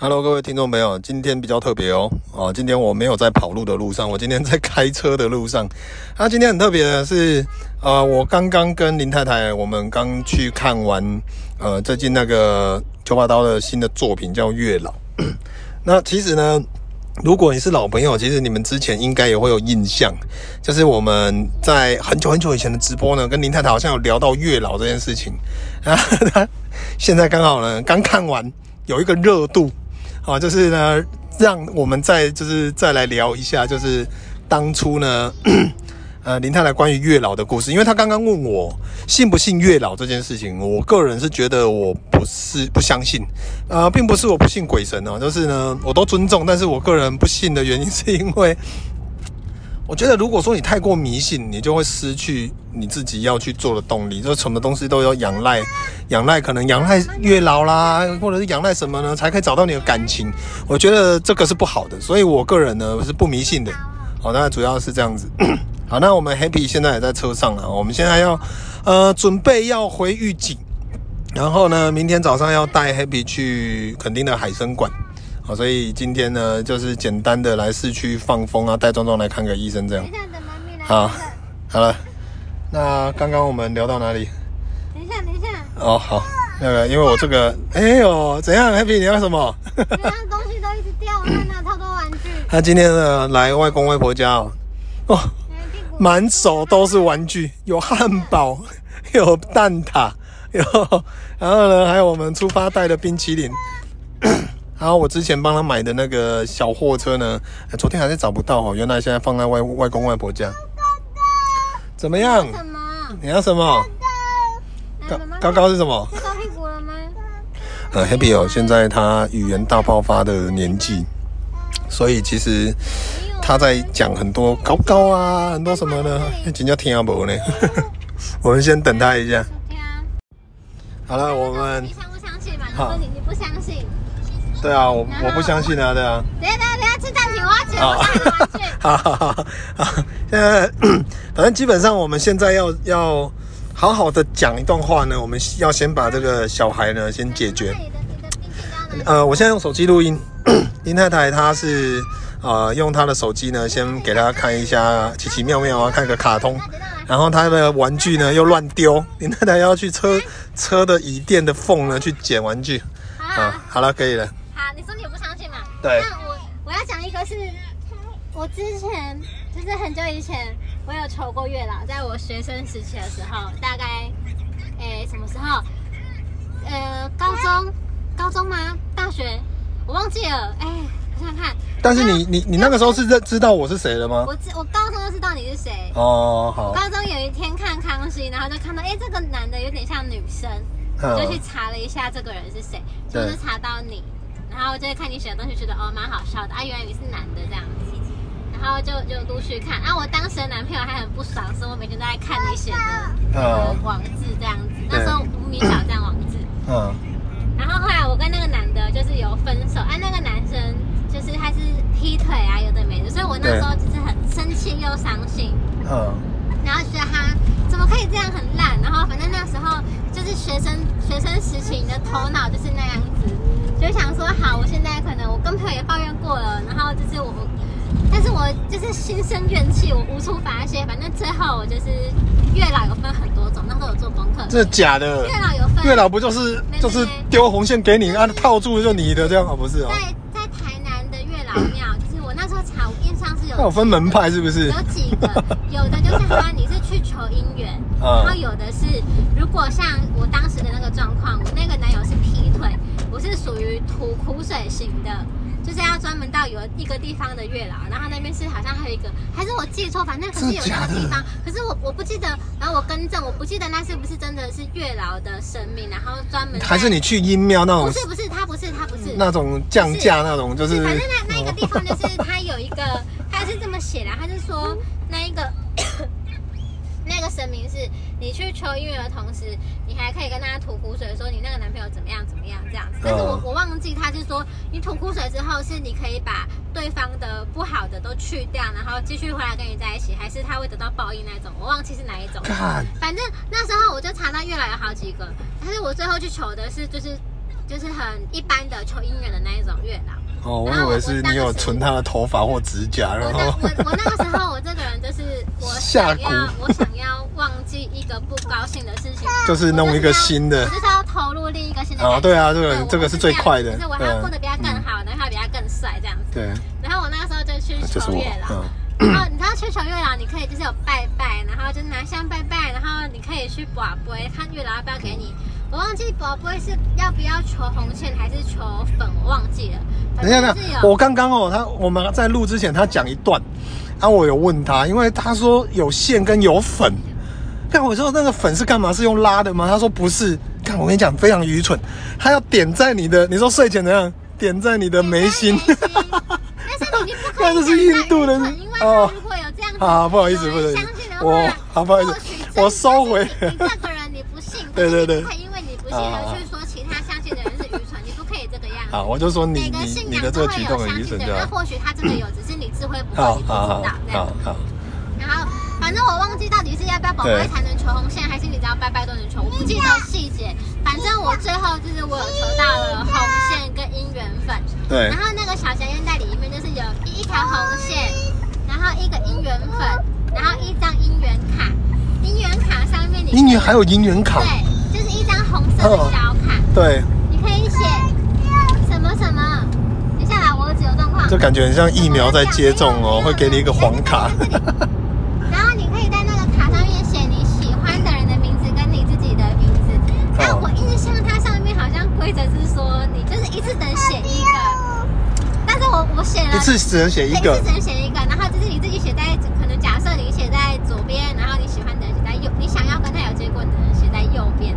Hello，各位听众朋友，今天比较特别哦，哦，今天我没有在跑路的路上，我今天在开车的路上。那、啊、今天很特别的是，呃，我刚刚跟林太太，我们刚去看完，呃，最近那个九把刀的新的作品叫《月老》。那其实呢，如果你是老朋友，其实你们之前应该也会有印象，就是我们在很久很久以前的直播呢，跟林太太好像有聊到月老这件事情。啊，现在刚好呢，刚看完，有一个热度。啊，就是呢，让我们再就是再来聊一下，就是当初呢，呃，林太太关于月老的故事，因为她刚刚问我信不信月老这件事情，我个人是觉得我不是不相信，呃，并不是我不信鬼神哦，就是呢，我都尊重，但是我个人不信的原因是因为。我觉得，如果说你太过迷信，你就会失去你自己要去做的动力。就什么东西都要仰赖，仰赖可能仰赖月老啦，或者是仰赖什么呢，才可以找到你的感情。我觉得这个是不好的，所以我个人呢是不迷信的。好，那主要是这样子。好，那我们 Happy 现在也在车上了，我们现在要呃准备要回玉井，然后呢，明天早上要带 Happy 去垦丁的海生馆。好，所以今天呢，就是简单的来市区放风啊，带壮壮来看个医生这样。好，好了，那刚刚我们聊到哪里？等一下，等一下。哦，好，那个，因为我这个，哎呦，怎样，Happy，你要什么？东西都一直掉，我看到超多玩具。他今天呢，来外公外婆家哦，哦，满手都是玩具，有汉堡，有蛋挞，有，然后呢，还有我们出发带的冰淇淋。然后我之前帮他买的那个小货车呢，昨天还是找不到哦。原来现在放在外外公外婆家。怎么样？什么？你要什么？高高高是什么？高屁股了吗？呃，Happy 哦，现在他语言大爆发的年纪，所以其实他在讲很多高高啊，很多什么呢？真叫听不呢。我们先等他一下。好了，我们。你相不相信嘛？你说你你不相信。对啊，我我不相信啊，对啊。等下等下等下，吃暂停，我要接我 好好好，现在 反正基本上我们现在要要好好的讲一段话呢，我们要先把这个小孩呢先解决。呃，我现在用手机录音，林太太她是呃用她的手机呢，先给她看一下奇奇妙妙啊，看个卡通，然后她的玩具呢又乱丢，林太太要去车车的椅垫的缝呢去捡玩具。啊，好了，可以了。对。那我我要讲一个是，我之前就是很久以前，我有求过月老，在我学生时期的时候，大概诶什么时候？呃，高中，高中吗？大学？我忘记了。哎，我想想看。但是你你你那个时候是认知道我是谁了吗？我知我高中就知道你是谁。哦，好。高中有一天看康熙，然后就看到，哎，这个男的有点像女生，我就去查了一下这个人是谁，就是查到你。然后就会看你写的东西，觉得哦蛮好笑的啊，原来你是男的这样子，然后就就陆续看啊。我当时的男朋友还很不爽，所以我每天都在看你写的呃网志这样子。那时候无名小站网志。嗯。然后后来我跟那个男的就是有分手，啊，那个男生就是他是劈腿啊，有的没的，所以我那时候就是很生气又伤心。嗯。然后觉得他怎么可以这样很烂，然后反正那时候就是学生学生时期，你的头脑就是那样子。就想说好，我现在可能我跟朋友也抱怨过了，然后就是我，但是我就是心生怨气，我无处发泄。反正最后我就是月老有分很多种，那时候有做功课。这是假的。月老有分。月老不就是就是丢红线给你，啊套住就你的这样啊？不是啊。在在台南的月老庙，就是我那时候查，我印象是有。有分门派是不是？有几个，有的就是他你是去求姻缘，然后有的是如果像我当时的那个状况，我那个男友是。我是属于吐苦水型的，就是要专门到有一个地方的月老，然后那边是好像还有一个，还是我记错，反正可是有那个地方，可是我我不记得，然后我更正，我不记得那是不是真的是月老的神明，然后专门还是你去阴庙那种？不是不是，他不是他不是那种降价那种，就是反正那那一个地方就是他有一个，他是这么写的，他是说那一个。那个神明是你去求姻缘的同时，你还可以跟他吐苦水，说你那个男朋友怎么样怎么样这样子。但是我我忘记，他就是说你吐苦水之后，是你可以把对方的不好的都去掉，然后继续回来跟你在一起，还是他会得到报应那种？我忘记是哪一种。反正那时候我就查到月老有好几个，但是我最后去求的是就是就是很一般的求姻缘的那一种月老。哦，我以为是你有存他的头发或指甲，然后我我那个时候我这个人就是我想要我想要忘记一个不高兴的事情，就是弄一个新的，我就是要投入另一个新的。哦，对啊，这个这个是最快的，就是我要过得比他更好，然后他比他更帅这样子。对。然后我那个时候就去求月老，然后你知道去求月老，你可以就是有拜拜，然后就拿香拜拜，然后你可以去卜杯，看月老要不要给你。我忘记宝贝是要不要求红线还是求粉，我忘记了。等一下，等一下，我刚刚哦，他我们在录之前，他讲一段，啊，我有问他，因为他说有线跟有粉，看我说那个粉是干嘛？是用拉的吗？他说不是，看我跟你讲非常愚蠢，他要点在你的，你说睡前怎样？点在你的眉心，但是你不可以，那这是印度人哦。如果有这样子，啊，不好意思，不好意思，我好不好意思，我收回。你这个人你不信，对 对对。不信而去说其他相信的人是愚蠢，你不可以这个样子。好，我就说你每个信仰都会有相信的人，那或许他真的有，只是你智慧不够，你不知道这样。好，好。然后，反正我忘记到底是要不要宝贝才能求红线，还是你只要拜拜都能求，我不记得细节。反正我最后就是我有求到了红线跟姻缘粉。对。然后那个小夹烟袋里面就是有一条红线，然后一个姻缘粉，然后一张姻缘卡。姻缘卡上面你姻缘还有姻缘卡。对。就是一张红色的小卡，对，你可以写什么什么。接下来我儿子有状况，就感觉很像疫苗在接种哦，会给你一个黄卡。然后你可以在那个卡上面写你喜欢的人的名字跟你自己的名字。然后我印象它上面好像规则是说，你就是一次只能写一个。但是我我写了一次只能写一个，一次只能写一个。然后就是你自己写在，可能假设你写在左边，然后你喜欢的人写在右，你想要跟他有结果的人写在右边。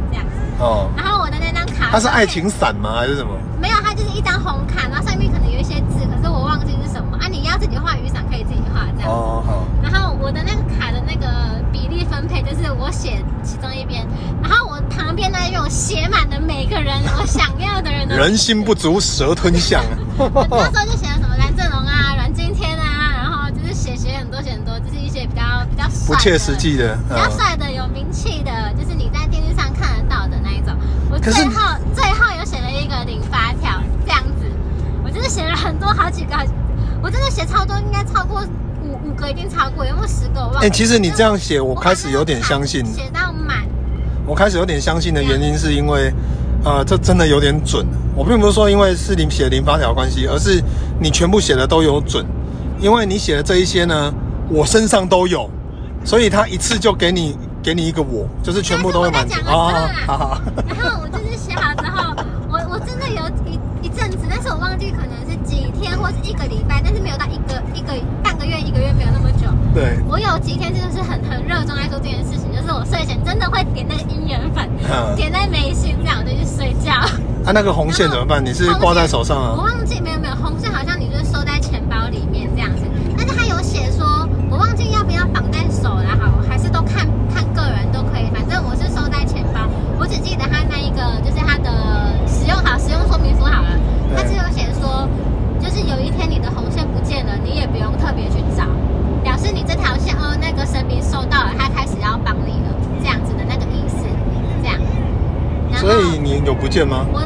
哦，然后我的那张卡，它是爱情伞吗？还是什么？没有，它就是一张红卡，然后上面可能有一些字，可是我忘记是什么啊。你要自己画雨伞，可以自己画这样。哦，好。然后我的那个卡的那个比例分配，就是我写其中一边，然后我旁边呢又写满了每个人我想要的人的。人心不足蛇吞象。我那时候就写了什么蓝正龙啊、阮经天啊，然后就是写写很多写很多，就是一些比较比较帅不切实际的、比较帅我最后最后又写了一个零发条，这样子，我真的写了很多好几个，我真的写超多，应该超过五五个，一定超过，有没有十个？我忘了。哎、欸，其实你这样写，我开始有点相信。写到满。我开始有点相信的原因是因为，呃，这真的有点准。我并不是说因为是你写零发条关系，而是你全部写的都有准，因为你写的这一些呢，我身上都有，所以他一次就给你。给你一个我，就是全部都会满足。好好。然后我就是写好之后，我我真的有一一阵子，但是我忘记可能是几天或是一个礼拜，但是没有到一个一个半个月一个月没有那么久。对。我有几天真的是很很热衷在做这件事情，就是我睡前真的会点那个姻缘粉，点在眉心这样我就去睡觉。啊，那个红线怎么办？你是挂在手上啊？我忘记没有没有红线，好像你就是收在钱包里面这样子。但是他有写说，我忘记要不要绑在手了，好，还是都看。个人都可以，反正我是收在钱包。我只记得他那一个，就是他的使用好，使用说明书好了。他只有写说，就是有一天你的红线不见了，你也不用特别去找，表示你这条线哦，那个神明收到了，他开始要帮你了，这样子的那个意思，这样。所以见吗？我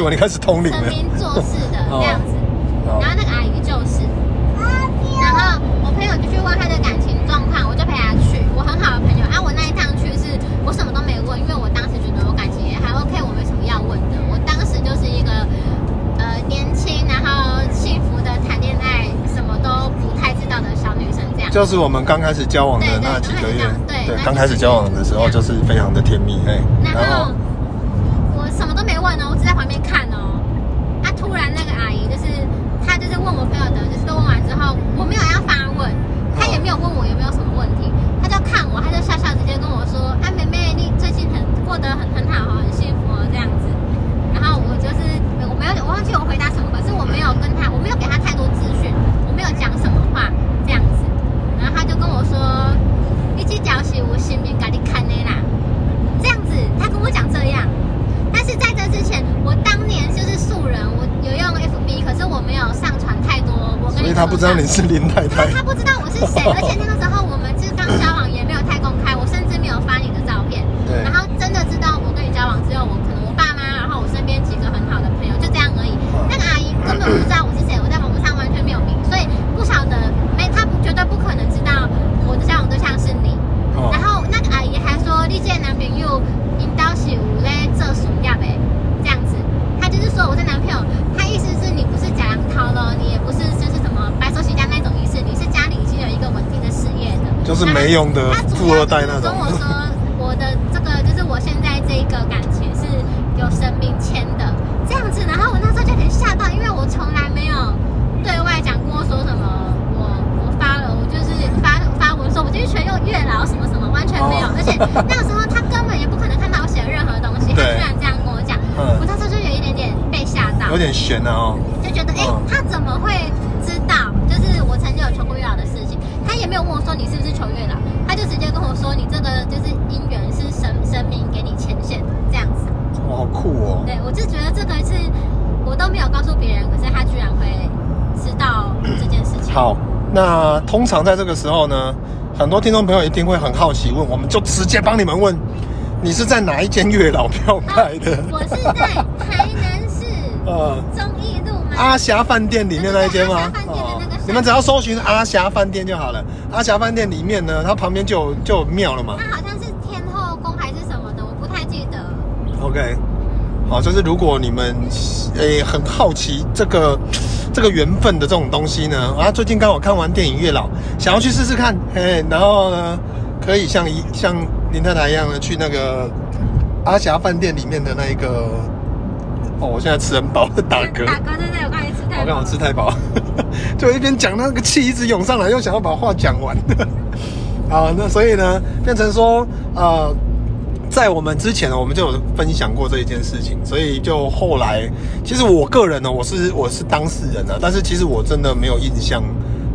以你开始通灵了。神明做事的这样子，然后那个阿姨就是，然后我朋友就去问他的感情状况，我就陪他去，我很好的朋友。啊，我那一趟去是我什么都没问，因为我当时觉得我感情也还 OK，我没什么要问的。我当时就是一个呃年轻，然后幸福的谈恋爱，什么都不太知道的小女生这样。就是我们刚开始交往的那几个月，对，刚开始交往的时候就是非常的甜蜜，哎，然后。是林太太。他，不知道我是谁，而且那个时候我们就是刚交往，也没有太公开，我甚至没有发你的照片。对。然后真的知道我跟你交往之后，我可能我爸妈，然后我身边几个很好的朋友，就这样而已。那个阿姨根本不知道我是谁，我在网络上完全没有名，所以不晓得，没，他绝对不可能知道我的交往对象是你。然后那个阿姨还说，你这男朋友引导是有在做事业呗，这样子。他就是说我是男朋友，他意思是你不是假洋涛了，你也不是就是什么白手起家那种意思，你是家里已经有一个稳定的事业的，就是没用的富二代那种。跟我说我的这个就是我现在这个感情是有神明签的这样子，然后我那时候就有点吓到，因为我从来没有对外讲过说什么我我发了，我就是发发文说我就是全用月老什么什么，完全没有，而且那个时候他根本也不可能看到我写的任何东西，他居然这样跟我讲，我那时候就有一点点被吓到，有点悬啊哦，就觉得哎、欸，他怎么我就觉得这个是我都没有告诉别人，可是他居然会知道这件事情。好，那通常在这个时候呢，很多听众朋友一定会很好奇问，我们就直接帮你们问，你是在哪一间月老庙拜的？啊、我是在台南市 呃中义路阿霞饭店里面那一间吗？哦，你们只要搜寻阿霞饭店就好了。阿霞饭店里面呢，它旁边就有就有庙了嘛。它好像是天后宫还是什么的，我不太记得。OK，好，就是如果你们诶、欸、很好奇这个这个缘分的这种东西呢，啊，最近刚好看完电影《月老》，想要去试试看，嘿，然后呢，可以像一像林太太一样呢去那个阿霞饭店里面的那一个。哦，我现在吃很饱，打嗝。打嗝真的有关系吃太饱。我刚好吃太饱，就一边讲那个气一直涌上来，又想要把话讲完。啊，那所以呢，变成说，呃。在我们之前呢，我们就有分享过这一件事情，所以就后来，其实我个人呢，我是我是当事人啊，但是其实我真的没有印象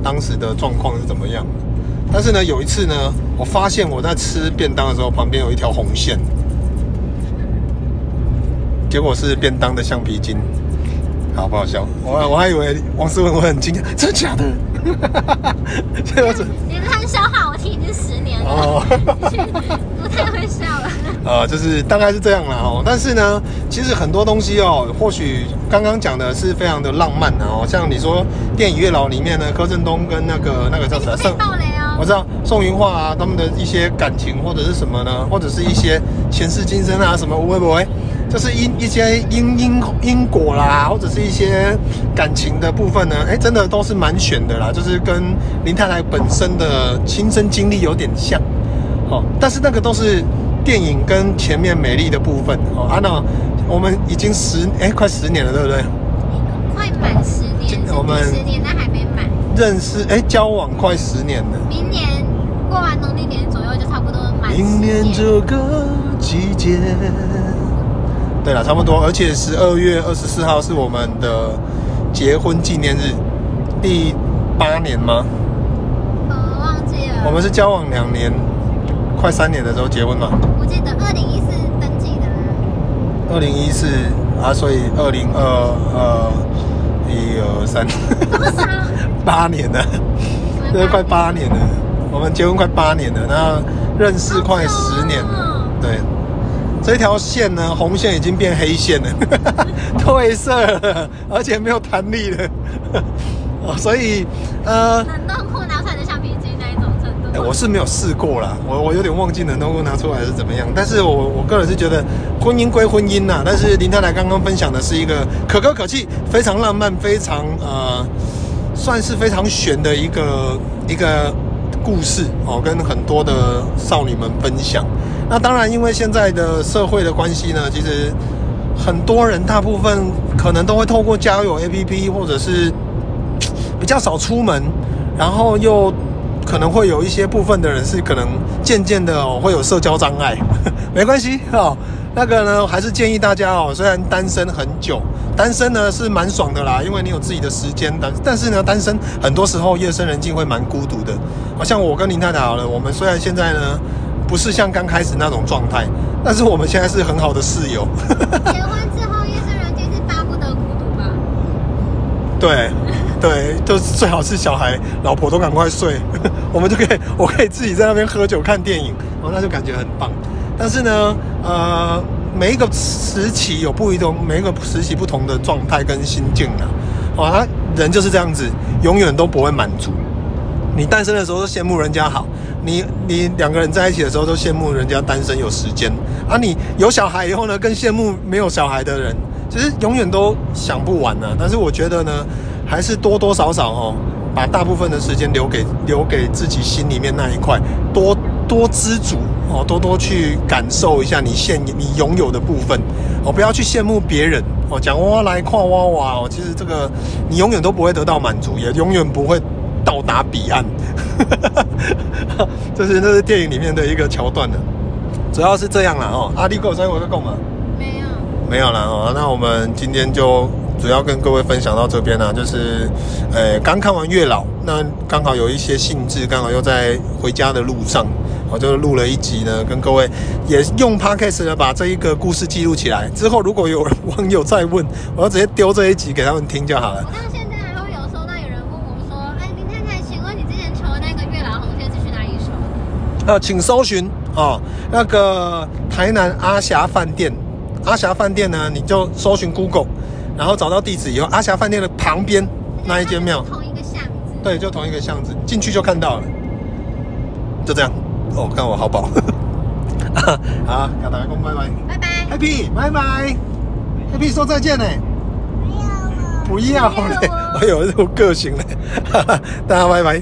当时的状况是怎么样。但是呢，有一次呢，我发现我在吃便当的时候，旁边有一条红线，结果是便当的橡皮筋，好不好笑？我我还以为王思文会很惊讶，真的假的？你看笑话，我听已经十年了，哦、不太会笑了。呃，就是大概是这样了哦。但是呢，其实很多东西哦，或许刚刚讲的是非常的浪漫的哦。像你说电影《月老》里面呢，柯震东跟那个那个叫什么？宋，我知道宋芸樺啊，他们的一些感情或者是什么呢？或者是一些前世今生啊，什么会不会？就是因一些因因因果啦，或者是一些感情的部分呢，哎，真的都是蛮选的啦，就是跟林太太本身的亲身经历有点像，哦，但是那个都是电影跟前面美丽的部分哦。啊，那我们已经十哎快十年了，对不对？快满十年，我们十年但还没满。认识哎，交往快十年了。明年过完农历年左右就差不多满。明年这个季节。对了，差不多，而且十二月二十四号是我们的结婚纪念日，第八年吗？呃，忘记了。我们是交往两年，快三年的时候结婚嘛？我记得二零一四登记的。二零一四啊，所以二零二二一二三？八年了，这快八年了。我们结婚快八年了，然后认识快十年了，对。这条线呢，红线已经变黑线了，褪色了，而且没有弹力了，所以呃，冷冻库拿出来的橡皮筋那一种程度，我是没有试过啦，我我有点忘记冷冻库拿出来是怎么样，但是我我个人是觉得婚姻归婚姻呐，但是林太太刚刚分享的是一个可歌可泣、非常浪漫、非常呃，算是非常悬的一个一个故事哦，跟很多的少女们分享。那当然，因为现在的社会的关系呢，其实很多人大部分可能都会透过交友 APP，或者是 比较少出门，然后又可能会有一些部分的人是可能渐渐的哦会有社交障碍，没关系哦。那个呢，还是建议大家哦，虽然单身很久，单身呢是蛮爽的啦，因为你有自己的时间。但但是呢，单身很多时候夜深人静会蛮孤独的。好像我跟林太太好了，我们虽然现在呢不是像刚开始那种状态，但是我们现在是很好的室友。结婚之后夜深人静是巴不得孤独吧？对对，就是最好是小孩、老婆都赶快睡，我们就可以，我可以自己在那边喝酒看电影，哦，那就感觉很棒。但是呢，呃，每一个时期有不一种，每一个时期不同的状态跟心境啊，哦，他人就是这样子，永远都不会满足。你单身的时候都羡慕人家好，你你两个人在一起的时候都羡慕人家单身有时间，啊，你有小孩以后呢，更羡慕没有小孩的人，其实永远都想不完呢、啊。但是我觉得呢，还是多多少少哦，把大部分的时间留给留给自己心里面那一块，多多知足。哦，多多去感受一下你现你拥有的部分哦，不要去羡慕别人哦。讲哇来夸哇哇哦，其实这个你永远都不会得到满足，也永远不会到达彼岸。这是那是电影里面的一个桥段的，主要是这样啦哦。阿力够三，我在够吗？没有，没有了哦。那我们今天就主要跟各位分享到这边啦，就是呃刚看完月老，那刚好有一些兴致，刚好又在回家的路上。我就录了一集呢，跟各位也用 Podcast 呢把这一个故事记录起来。之后如果有网友再问，我要直接丢这一集给他们听就好了。我到现在还会有收到有人问我说：“哎，林太太，请问你之前求的那个月老红线是去哪里收？”呃，请搜寻哦，那个台南阿霞饭店。阿霞饭店呢，你就搜寻 Google，然后找到地址以后，阿霞饭店的旁边那一间庙，同一个巷子。对，就同一个巷子，进去就看到了。就这样。哦，看我好饱，好，跟大家讲拜拜，拜拜，Happy，拜拜，Happy 说再见呢，不要，不要嘞，哎呦，有个性嘞，大家拜拜。